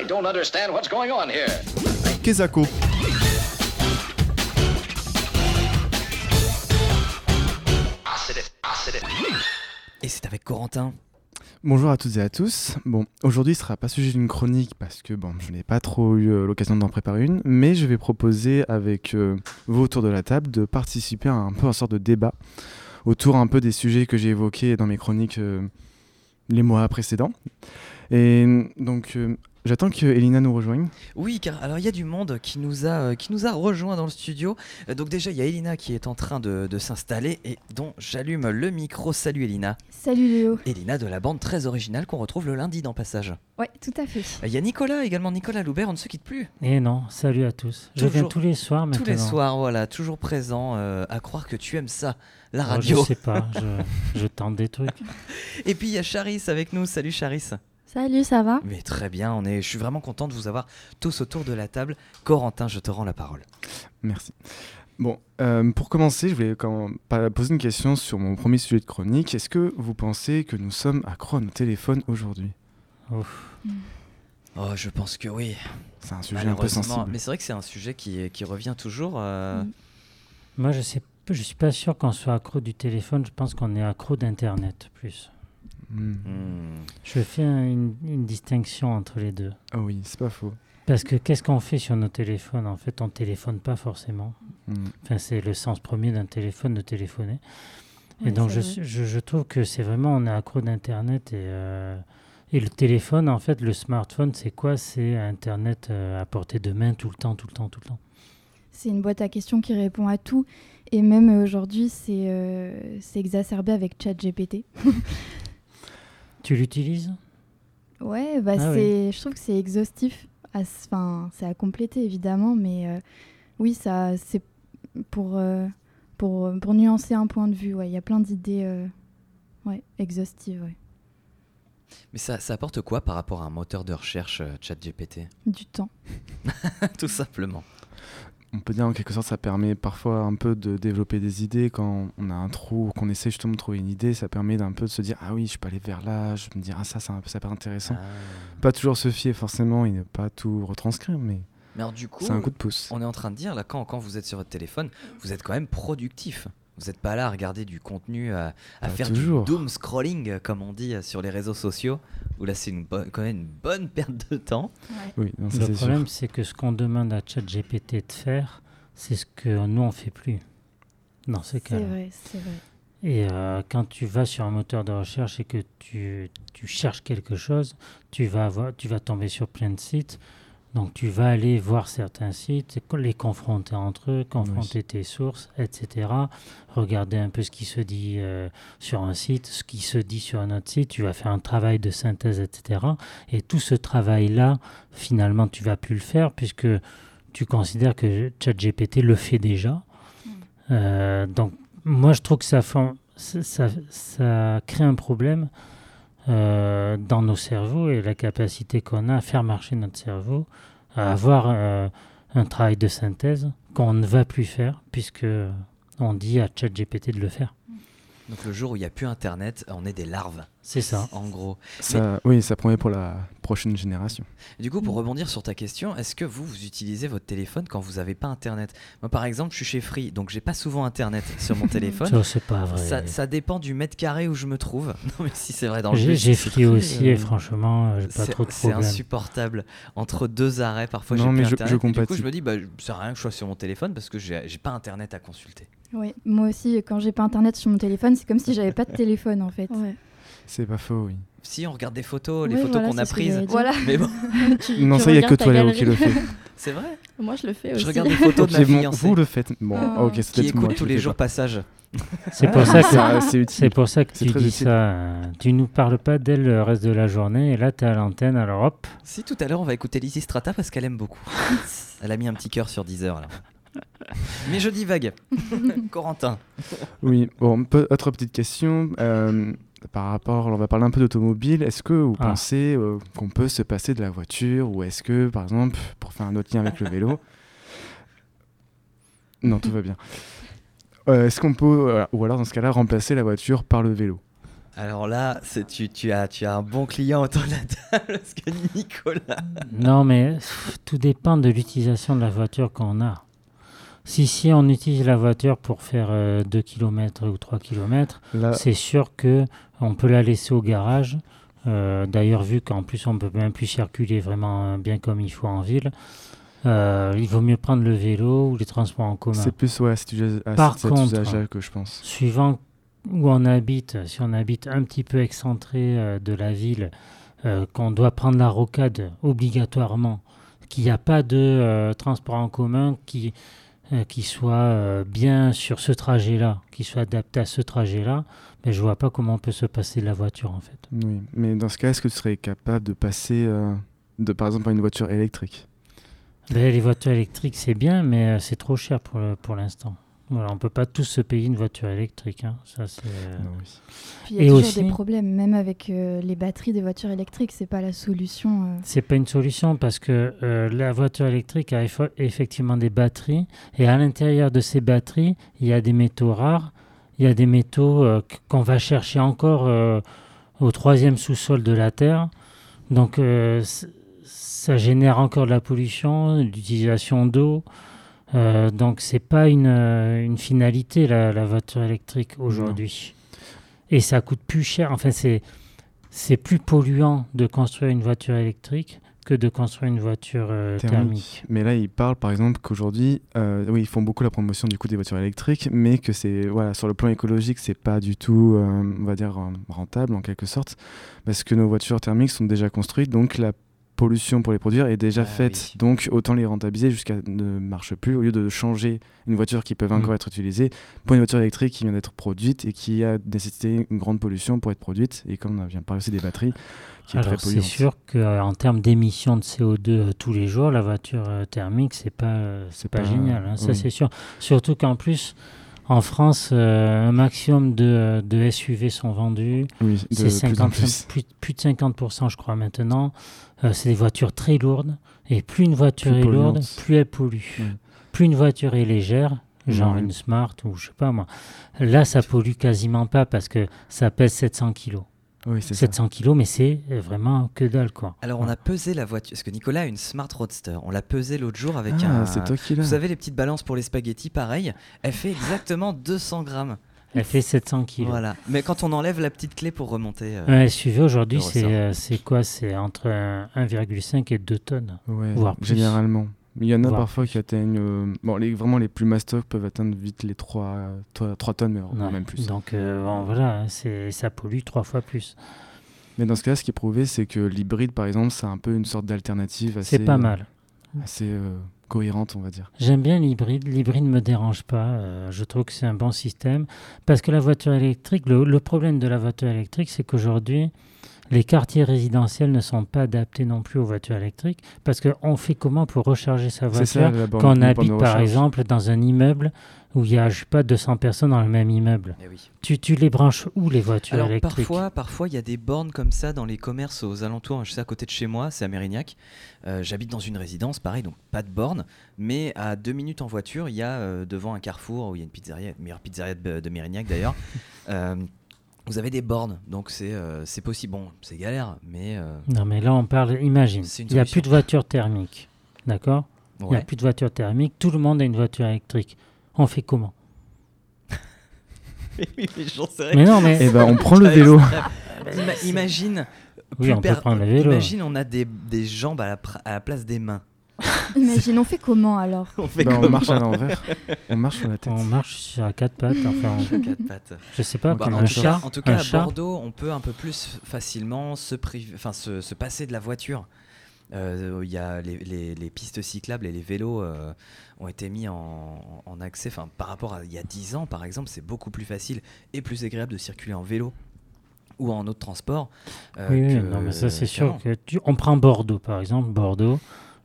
I don't understand what's going on here. Kezako. Et c'est avec Corentin. Bonjour à toutes et à tous. Bon, aujourd'hui ce sera pas sujet d'une chronique parce que bon, je n'ai pas trop eu euh, l'occasion d'en préparer une, mais je vais proposer avec euh, vous autour de la table de participer à un peu un sorte de débat autour un peu des sujets que j'ai évoqués dans mes chroniques euh, les mois précédents. Et donc euh, j'attends que Elina nous rejoigne. Oui, car alors il y a du monde qui nous a, euh, qui nous a rejoint dans le studio. Euh, donc déjà, il y a Elina qui est en train de, de s'installer et dont j'allume le micro. Salut Elina. Salut Léo. Elina de la bande très originale qu'on retrouve le lundi dans Passage. Ouais, tout à fait. Euh, Il y a Nicolas également, Nicolas Loubert, on ne se quitte plus. Et non, salut à tous. Je viens tous les soirs maintenant. Tous les soirs, voilà, toujours présent, euh, à croire que tu aimes ça, la Oh, radio. je sais pas, je, je tente des trucs. Et puis il y a Charis avec nous. Salut Charis. Salut, ça va? Mais très bien, on est, je suis vraiment content de vous avoir tous autour de la table. Corentin, je te rends la parole. Merci. Bon, euh, pour commencer, je voulais quand même poser une question sur mon premier sujet de chronique. Est-ce que vous pensez que nous sommes accros à nos téléphones aujourd'hui? Ouf. Oh, je pense que oui. C'est un sujet un peu sensible. Mais c'est vrai que c'est un sujet qui, qui revient toujours. euh, Mm. Moi, je sais, je suis pas sûr qu'on soit accro du téléphone. Je pense qu'on est accro d'internet plus. Hmm. hmm. Je fais un- une, une distinction entre les deux. Ah oui, c'est pas faux. Parce que qu'est-ce qu'on fait sur nos téléphones En fait, on téléphone pas forcément. Hmm. Enfin, c'est le sens premier d'un téléphone de téléphoner. Et donc, je, trouve que c'est vraiment, on est accro d'Internet. Et, euh, et le téléphone, en fait, le smartphone, c'est quoi? C'est Internet euh, à portée de main tout le temps, tout le temps, tout le temps. C'est une boîte à questions qui répond à tout. Et même euh, aujourd'hui, c'est euh, c'est exacerbé avec ChatGPT. Tu l'utilises? Ouais, bah Ah c'est, je trouve que c'est exhaustif. Enfin, c'est à compléter évidemment, mais euh, oui, ça, c'est pour, euh, pour, pour nuancer un point de vue. Ouais, il y a plein d'idées euh, ouais, exhaustives. Ouais. Mais ça, ça apporte quoi par rapport à un moteur de recherche euh, ChatGPT Du temps. Tout simplement. On peut dire en quelque sorte ça permet parfois un peu de développer des idées quand on a un trou ou qu'on essaie justement de trouver une idée, ça permet d'un peu de se dire ah oui je peux aller vers là, je me dire ah ça c'est un peu ça peut être intéressant. Ah. Pas toujours se fier forcément et ne pas tout retranscrire mais Mais alors du coup, c'est un coup de pouce. on est en train de dire là quand, quand vous êtes sur votre téléphone, vous êtes quand même productif. Vous n'êtes pas là à regarder du contenu, à, à faire toujours. du doom scrolling, euh, comme on dit euh, sur les réseaux sociaux, où là c'est quand même une bonne perte de temps. Oui, Le problème, c'est que ce qu'on demande à ChatGPT de faire, c'est ce que nous, on fait plus. Dans C'est cas-là. vrai, c'est vrai. Et euh, quand tu vas sur un moteur de recherche et que tu, tu cherches quelque chose, tu vas, avoir, tu vas tomber sur plein de sites. Donc tu vas aller voir certains sites, les confronter entre eux, confronter tes sources, etc. Regarder un peu ce qui se dit euh, sur un site, ce qui se dit sur un autre site. Tu vas faire un travail de synthèse, etc. Et tout ce travail-là, finalement, tu vas plus le faire puisque tu considères que ChatGPT le fait déjà. Euh, donc moi, je trouve que ça, fait- ça, ça- ça crée un problème euh, dans nos cerveaux et la capacité qu'on a à faire marcher notre cerveau, à avoir euh, un travail de synthèse qu'on ne va plus faire puisque on dit à ChatGPT de le faire. Donc le jour où il n'y a plus Internet, on est des larves, C'est ça. en gros. Ça, oui, ça promet pour la prochaine génération. Du coup, pour rebondir sur ta question, est-ce que vous, vous utilisez votre téléphone quand vous n'avez pas Internet? Moi, par exemple, je suis chez Free, donc j'ai pas souvent Internet sur mon téléphone. Ça, c'est pas vrai. Ça, ça dépend du mètre carré où je me trouve. Non, mais si c'est vrai, dans le J'ai Free aussi euh, et franchement, j'ai pas c'est- trop de C'est insupportable. Entre deux arrêts, parfois Non, j'ai mais plus je- Internet. je et du coup, je me dis, bah, c'est rien que je sois sur mon téléphone parce que j'ai j'ai pas Internet à consulter. Ouais. Moi aussi, quand j'ai pas internet sur mon téléphone, c'est comme si j'avais pas de téléphone en fait. Ouais. C'est pas faux, oui. Si on regarde des photos, les photos voilà, qu'on a prises. Voilà. Mais bon, Tu- non, tu ça y a que toi Léo qui le fait. c'est vrai. Moi, je le fais aussi. Je regarde des photos de ma bon, fiancée vous le faites. Bon, Oh. ok, c'est qui peut-être moi écoute tous le les jours pas. passage. C'est pour ça que Ça, c'est pour ça que tu dis utile. ça. euh, Tu nous parles pas d'elle le reste de la journée et là tu es à l'antenne, alors hop. Si tout à l'heure on va écouter Lizzy Strata parce qu'elle aime beaucoup. Elle a mis un petit cœur sur 10 heures alors. Mais je divague. Corentin. Oui, bon, autre petite question. euh, par rapport, on va parler un peu d'automobile. Est-ce que vous Ah. pensez euh, qu'on peut se passer de la voiture ou est-ce que, par exemple, pour faire un autre lien avec le vélo, non, tout va bien. Euh, est-ce qu'on peut, euh, ou alors dans ce cas-là, remplacer la voiture par le vélo? Alors là, c'est tu, tu, as, tu as un bon client autour de la table, parce que Nicolas. Non, mais pff, tout dépend de l'utilisation de la voiture qu'on a. Si, si on utilise la voiture pour faire 2 km ou 3 km, Là, c'est sûr que on peut la laisser au garage. Euh, D'ailleurs, vu qu'en plus on peut même plus circuler vraiment euh, bien comme il faut en ville, euh, il vaut mieux prendre le vélo ou les transports en commun. c'est plus ouais, à cet usage- Par cet contre- que je pense. Suivant où on habite, si on habite un petit peu excentré euh, de la ville, euh, qu'on doit prendre la rocade obligatoirement, qu'il n'y a pas de euh, transport en commun qui, euh, qui soit euh, bien sur ce trajet-là, qui soit adapté à ce trajet-là, mais je vois pas comment on peut se passer de la voiture en fait. Oui, mais dans ce cas, est-ce que tu serais capable de passer, euh, de, par exemple, à une voiture électrique? Ben, les voitures électriques, c'est bien, mais euh, c'est trop cher pour, pour l'instant. Voilà, on peut pas tous se payer une voiture électrique. hein. Ça, c'est, euh, Non, oui. Puis il y a Et toujours aussi- des problèmes, même avec euh, les batteries des voitures électriques, c'est pas la solution. euh. C'est pas une solution parce que euh, la voiture électrique a effectivement des batteries et à l'intérieur de ces batteries, il y a des métaux rares, il y a des métaux euh, qu- qu'on va chercher encore euh, au troisième sous-sol de la Terre. Donc euh, c- ça génère encore de la pollution, de l'utilisation d'eau. Euh, donc c'est pas une, euh, une finalité la, la voiture électrique aujourd'hui. Et ça coûte plus cher. Enfin c'est c'est plus polluant de construire une voiture électrique que de construire une voiture euh, Thermique. thermique. Mais là, ils parlent par exemple qu'aujourd'hui, euh, oui, ils font beaucoup la promotion du coup des voitures électriques, mais que c'est voilà sur le plan écologique, c'est pas du tout, on va dire, rentable en quelque sorte, parce que nos voitures thermiques sont déjà construites, donc la pollution pour les produire est déjà Ah faite. oui. Donc autant les rentabiliser jusqu'à ne marche plus au lieu de changer une voiture qui peut Mm. encore être utilisée pour une voiture électrique qui vient d'être produite et qui a nécessité une grande pollution pour être produite. Et comme on vient de parler aussi des batteries, qui est Alors très c'est polluante. sûr qu'en termes d'émissions de CO2 euh, tous les jours, la voiture euh, thermique, c'est pas, euh, c'est C'est pas, pas- génial. hein, ça c'est sûr. Surtout qu'en plus, en France, euh, un maximum de, de SUV sont vendus. Oui, C'est plus en 50, plus. plus, plus de 50% je crois maintenant. Euh, c'est des voitures très lourdes. Et plus une voiture Plus est lourde, plus elle pollue. Ouais. Plus une voiture est légère, genre Ouais. une Smart ou je sais pas moi. Là, ça pollue quasiment pas parce que ça pèse 700 kilos. Oui, c'est ça. 700 kilos, mais c'est euh, vraiment que dalle quoi. Alors on a pesé la voiture, parce que Nicolas a une Smart Roadster. On l'a pesé l'autre jour avec Ah, un. c'est toi qui. Vous savez les petites balances pour les spaghettis, pareil. Elle fait exactement 200 grammes. Elle fait 700 kilos. Voilà. Mais quand on enlève la petite clé pour remonter. euh, Un SUV aujourd'hui, c'est euh, c'est quoi? C'est entre euh, 1,5 et 2 tonnes. Ouais, voire plus. généralement. Il y en a parfois qui atteignent. euh, bon, les, vraiment les plus mastoc peuvent atteindre vite les 3, 3, tonnes, mais Ouais. même plus. Donc euh, bon, voilà, c'est ça pollue trois fois plus. Mais dans ce cas, ce qui est prouvé, c'est que l'hybride, par exemple, c'est un peu une sorte d'alternative assez, C'est pas mal. assez euh, cohérente, on va dire. J'aime bien l'hybride. L'hybride ne me dérange pas. euh, je trouve que c'est un bon système. Parce que la voiture électrique, le, le problème de la voiture électrique, c'est qu'aujourd'hui, les quartiers résidentiels ne sont pas adaptés non plus aux voitures électriques. Parce qu'on fait comment pour recharger sa ça, voiture borne- quand on habite, par recharge. exemple, dans un immeuble où il y a, je sais pas, 200 personnes dans le même immeuble? Eh oui. tu, tu les branches où, les voitures Alors électriques? parfois, parfois il y a des bornes comme ça dans les commerces aux alentours. Je sais à côté de chez moi, c'est à Mérignac. Euh, J'habite dans une résidence, pareil, donc pas de borne, mais à deux minutes en voiture, il y a euh, devant un carrefour où il y a une pizzeria, la meilleure pizzeria de, de Mérignac d'ailleurs. euh, vous avez des bornes, donc c'est euh, c'est possible. Bon, c'est galère, mais euh, Non, mais là, on parle, imagine, C'est une il n'y a solution. plus de voitures thermiques. D'accord? Il n'y a ouais. plus de voitures thermiques. Tout le monde a une voiture électrique. On fait comment? Oui, mais j'en sais rien. Mais non, mais. Eh ben, on prend le vélo. Ima- imagine. Oui, plus on peut prendre le vélo. Imagine, on a des, des jambes à la, pr- à la place des mains. Imagine, on fait comment alors On fait on comment marche à l'envers. On marche sur la tête. On marche sur à quatre pattes. Enfin, on- Quatre pattes. je sais pas, Bah, en, un tout chat. cas, en tout cas, un à chat. Bordeaux, on peut un peu plus facilement se, priv- enfin, se, se passer de la voiture. Euh, Il y a les, les- les pistes cyclables et les vélos euh, ont été mis en, en accès. Enfin, par rapport à il y a 10 ans, par exemple, c'est beaucoup plus facile et plus agréable de circuler en vélo ou en autre transport. euh, Oui, que- non, mais ça, c'est sûr que tu... On prend Bordeaux, par exemple. Bordeaux,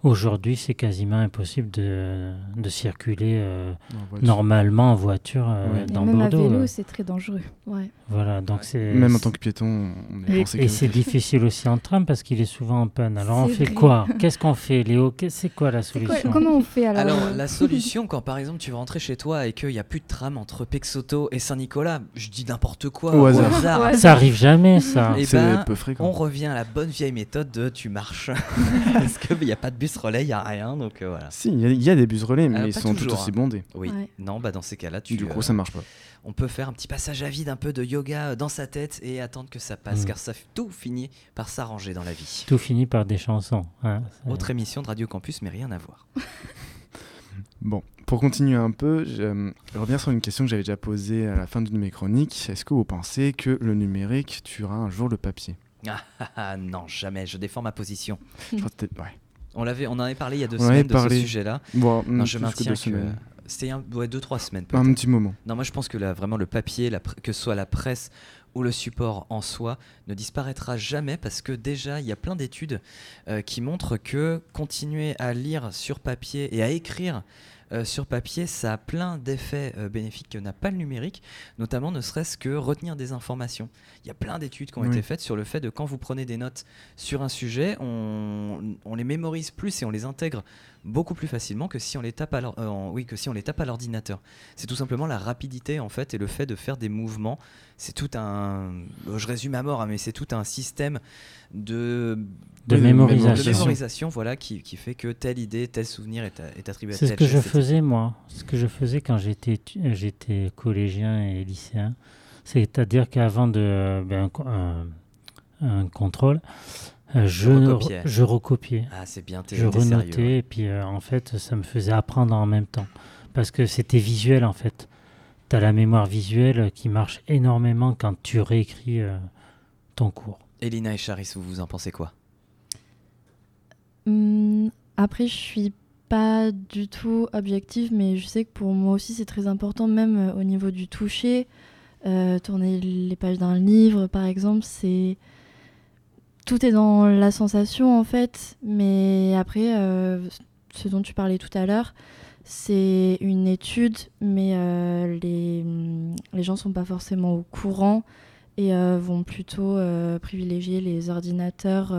Aujourd'hui, c'est quasiment impossible de, de circuler euh, voiture. normalement en voiture euh, Ouais. Et dans même Bordeaux. à vélo, euh. c'est très dangereux. Ouais. Voilà, donc c'est. Même en tant que piéton, on est Et, en et c'est difficile aussi en tram parce qu'il est souvent en panne. Alors on fait vrai. quoi? Qu'est-ce qu'on fait, Léo? C'est quoi la quoi- solution? comment on fait alors Alors, euh, la solution, quand par exemple tu veux rentrer chez toi et qu'il n'y a plus de tram entre Pexoto et Saint-Nicolas, je dis n'importe quoi, Au hasard. Ouais. Ça arrive jamais, ça. Et C'est ben, peu fréquent. on revient à la bonne vieille méthode de tu marches. Parce qu'il n'y a pas de bus relais, il n'y a rien, donc euh, voilà. Si, il y, a- il y a des bus relais, mais Euh, ils sont tout toujours, aussi hein. bondés. Oui, Ouais. non, bah dans ces cas-là, tu, Du coup, euh, ça marche pas. on peut faire un petit passage à vide, un peu de yoga dans sa tête et attendre que ça passe, Mm. car ça tout finit par s'arranger dans la vie. Tout finit par des chansons. hein. Autre émission de Radio Campus, mais rien à voir. Bon, pour continuer un peu, je reviens sur une question que j'avais déjà posée à la fin d'une de mes chroniques. Est-ce que vous pensez que le numérique tuera un jour le papier? Ah, ah, ah, non, jamais, je défends ma position. Je crois que peut-être- ouais. On, l'avait, on en avait parlé il y a deux On semaines de ce sujet-là. Bon, Non, mm, je que maintiens deux que. semaines. C'était un, ouais, deux, trois semaines. Un petit moment. Non, moi je pense que la- vraiment le papier, la que ce soit la presse ou le support en soi, ne disparaîtra jamais parce que déjà il y a plein d'études euh, qui montrent que continuer à lire sur papier et à écrire sur papier, ça a plein d'effets euh, bénéfiques que n'a pas le numérique, notamment ne serait-ce que retenir des informations. Il y a plein d'études qui ont Oui. été faites sur le fait de quand vous prenez des notes sur un sujet, on, on les mémorise plus et on les intègre beaucoup plus facilement que si on les tape à euh, oui, que si on les tape à l'ordinateur. C'est tout simplement la rapidité en fait et le fait de faire des mouvements. C'est tout un, euh, je résume à mort, hein, mais c'est tout un système de mémorisation. voilà, qui, qui fait que telle idée, tel souvenir est, attribué à C'est ce tel que je. Faisais moi. Ce que je faisais quand j'étais euh, j'étais collégien et lycéen. C'est-à-dire qu'avant de ben, un co- un, un contrôle, euh, je, recopiais. je recopiais. Ah, c'est bien, t'es Je sérieux. renotais et puis euh, en fait ça me faisait apprendre en même temps. Parce que c'était visuel en fait. Tu as la mémoire visuelle qui marche énormément quand tu réécris euh, ton cours. Elina et Charis, vous vous en pensez quoi? Hum, après, je suis pas du tout objective, mais je sais que pour moi aussi, c'est très important, même euh, au niveau du toucher. Euh, tourner les pages d'un livre, par exemple, c'est. Tout est dans la sensation, en fait. Mais après, euh, ce dont tu parlais tout à l'heure, c'est une étude, mais les, les gens sont pas forcément au courant et vont plutôt privilégier les ordinateurs.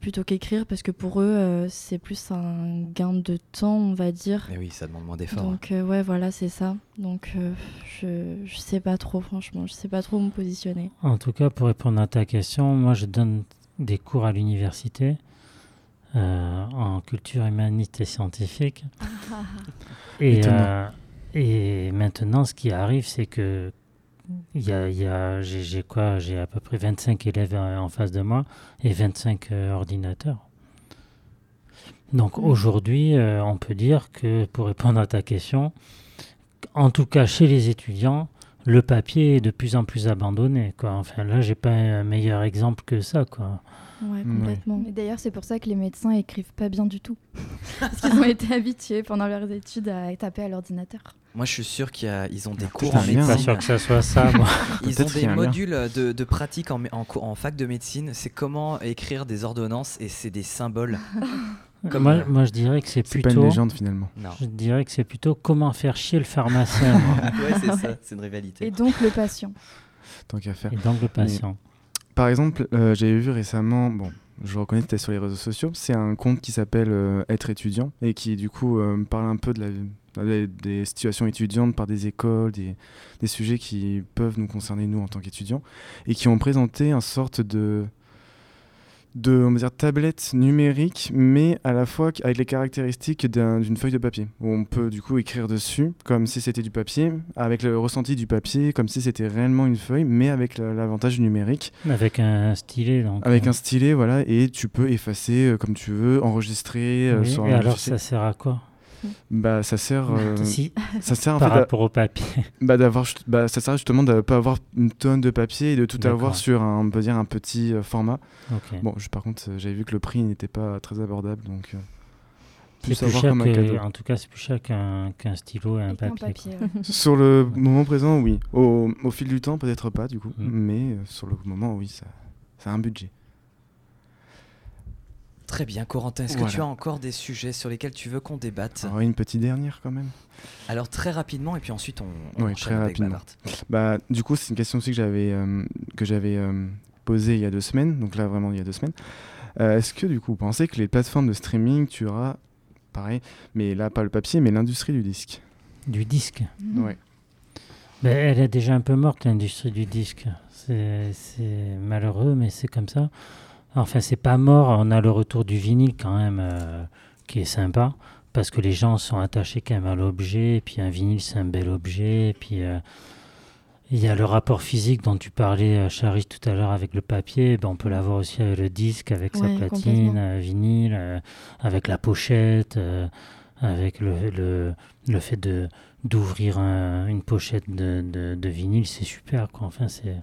Plutôt qu'écrire parce que pour eux euh, c'est plus un gain de temps on va dire Mais oui, ça demande moins d'efforts. donc euh, ouais voilà c'est ça donc euh, je, je sais pas trop franchement je sais pas trop où me positionner En tout cas, pour répondre à ta question, moi je donne des cours à l'université euh, en culture humaniste et scientifique. Et, euh, et maintenant, ce qui arrive, c'est que il y a, il y a- j'ai quoi J'ai à peu près 25 élèves euh, en face de moi et 25 euh, ordinateurs. Donc Mm. aujourd'hui, euh, on peut dire que pour répondre à ta question, en tout cas chez les étudiants, le papier est de plus en plus abandonné. Quoi. Enfin là, j'ai pas un meilleur exemple que ça. Quoi. Ouais complètement Mais d'ailleurs, c'est pour ça que les médecins écrivent pas bien du tout. Parce qu'ils ont été habitués pendant leurs études à taper à l'ordinateur. Moi, je suis sûr qu'ils ont des Ah, cours en bien. Pas médecine. sûr que ça soit ça. moi. Ils ont des modules de, de pratique en, fac de médecine. C'est comment écrire des ordonnances et c'est des symboles. Comme, moi, euh, moi, je dirais que c'est C'est pas une plutôt. légende finalement. Non. Je dirais que c'est plutôt comment faire chier le pharmacien ouais, c'est ça. C'est une rivalité. Et donc le patient. Tant qu'à faire. et donc le patient. Par exemple, euh, j'avais vu récemment, bon, je reconnais que c'était sur les réseaux sociaux, c'est un compte qui s'appelle euh, Être étudiant et qui du coup euh, parle un peu de des- situations étudiantes par des écoles, des, des sujets qui peuvent nous concerner nous en tant qu'étudiants et qui ont présenté une sorte de de on va dire, tablette numérique, mais à la fois avec les caractéristiques d'un- d'une feuille de papier, où on peut du coup écrire dessus comme si c'était du papier, avec le ressenti du papier, comme si c'était réellement une feuille, mais avec la- l'avantage numérique. Avec un stylet. Donc, Avec euh, un stylet, voilà, et tu peux effacer euh, comme tu veux, enregistrer euh, oui, sur un Et alors ça sert à quoi? Bah, ça sert, euh, Si, ça sert en par fait, à- rapport au papier. bah, d'avoir, bah, ça sert justement de pas avoir une tonne de papier et de tout avoir sur un, on peut dire un petit euh, format. Bon, je- par contre, euh, j'avais vu que le prix n'était pas très abordable, donc euh, c'est plus plus avoir cher comme un que, cadeau. en tout cas, c'est plus cher qu'un stylo et un papier. quoi. papier. ouais. sur le moment présent, oui. Au, au fil du temps, peut-être pas, du coup, Mm. mais euh, sur le moment, oui, ça, ça a un budget. Très bien, Corentin, est-ce que tu as encore des sujets sur lesquels tu veux qu'on débatte Alors, une petite dernière quand même. Alors très rapidement, et puis ensuite on, on Oui, très avec rapidement. Bah, du coup, c'est une question aussi que j'avais euh, que j'avais euh, posée il y a deux semaines. Donc là, vraiment, il y a deux semaines. Euh, Est-ce que du coup, vous pensez que les plateformes de streaming tuera, pareil, mais là pas le papier, mais l'industrie du disque? Du disque. Mhm. Ouais. Ben, elle est déjà un peu morte, l'industrie du disque. C'est c'est malheureux, mais c'est comme ça. Enfin, c'est pas mort. On a le retour du vinyle quand même, euh, qui est sympa, parce que les gens sont attachés quand même à l'objet. Et puis un vinyle, c'est un bel objet. Et puis euh, il y a le rapport physique dont tu parlais, euh, Charis, tout à l'heure avec le papier. Ben, on peut l'avoir aussi avec le disque, avec Ouais, sa platine, vinyle, euh, avec la pochette, avec le, le, le fait de d'ouvrir un- une pochette de, de, de vinyle, c'est super. Quoi. Enfin, c'est...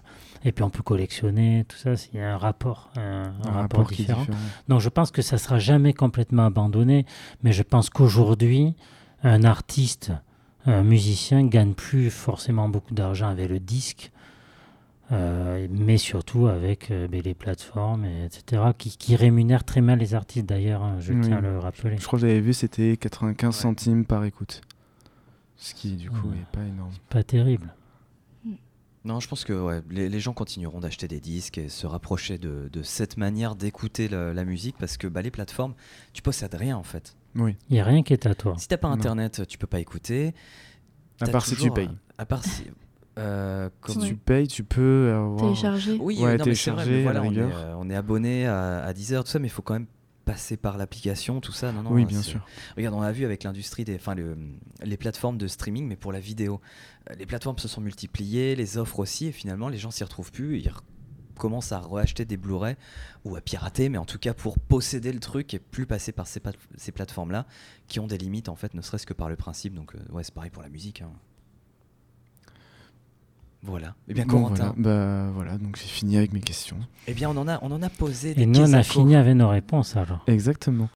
Et puis on peut collectionner, tout ça, il y a un rapport, un, un rapport, différent. Donc je pense que ça sera jamais complètement abandonné, mais je pense qu'aujourd'hui, un artiste, un musicien gagne plus forcément beaucoup d'argent avec le disque, euh, mais surtout avec euh, ben, les plateformes, et etc., qui, qui rémunèrent très mal les artistes d'ailleurs, hein, je Oui. tiens à le rappeler. Je crois que j'avais vu, c'était 95 Ouais. centimes par écoute. Ce qui, du coup, Ouais. est pas énorme. Pas terrible. Non, je pense que ouais, les, les gens continueront d'acheter des disques et se rapprocher de, de cette manière d'écouter la musique parce que bah, les plateformes, tu possèdes rien en fait. Oui. Il n'y a rien qui est à toi. Si t'as pas Non. internet, tu peux pas écouter. À part si tu toujours, payes. À part si. Euh, Si tu payes, tu peux avoir. Télécharger. Oui, Ouais, euh, non, mais c'est vrai, télécharger, mais voilà, on, est, rigueur. euh, on est abonné à, à Deezer, tout ça, mais il faut quand même passer par l'application, tout ça. Non, non, oui, euh, bien sûr. Regarde, on a vu avec l'industrie des, enfin, le- les plateformes de streaming, mais pour la vidéo, Euh, les plateformes se sont multipliées, les offres aussi, et finalement, les gens s'y retrouvent plus. Ils commencent à reacheter des Blu-ray ou à pirater, mais en tout cas pour posséder le truc et plus passer par ces, pat- ces plateformes-là, qui ont des limites en fait, ne serait-ce que par le principe. Donc, euh, ouais, c'est pareil pour la musique. hein. Voilà. Eh bien, Bon, Corentin, voilà. Bah voilà, donc j'ai fini avec mes questions. eh bien, on en a, on en a posé des Et nous, on a fini avec nos réponses alors. Exactement.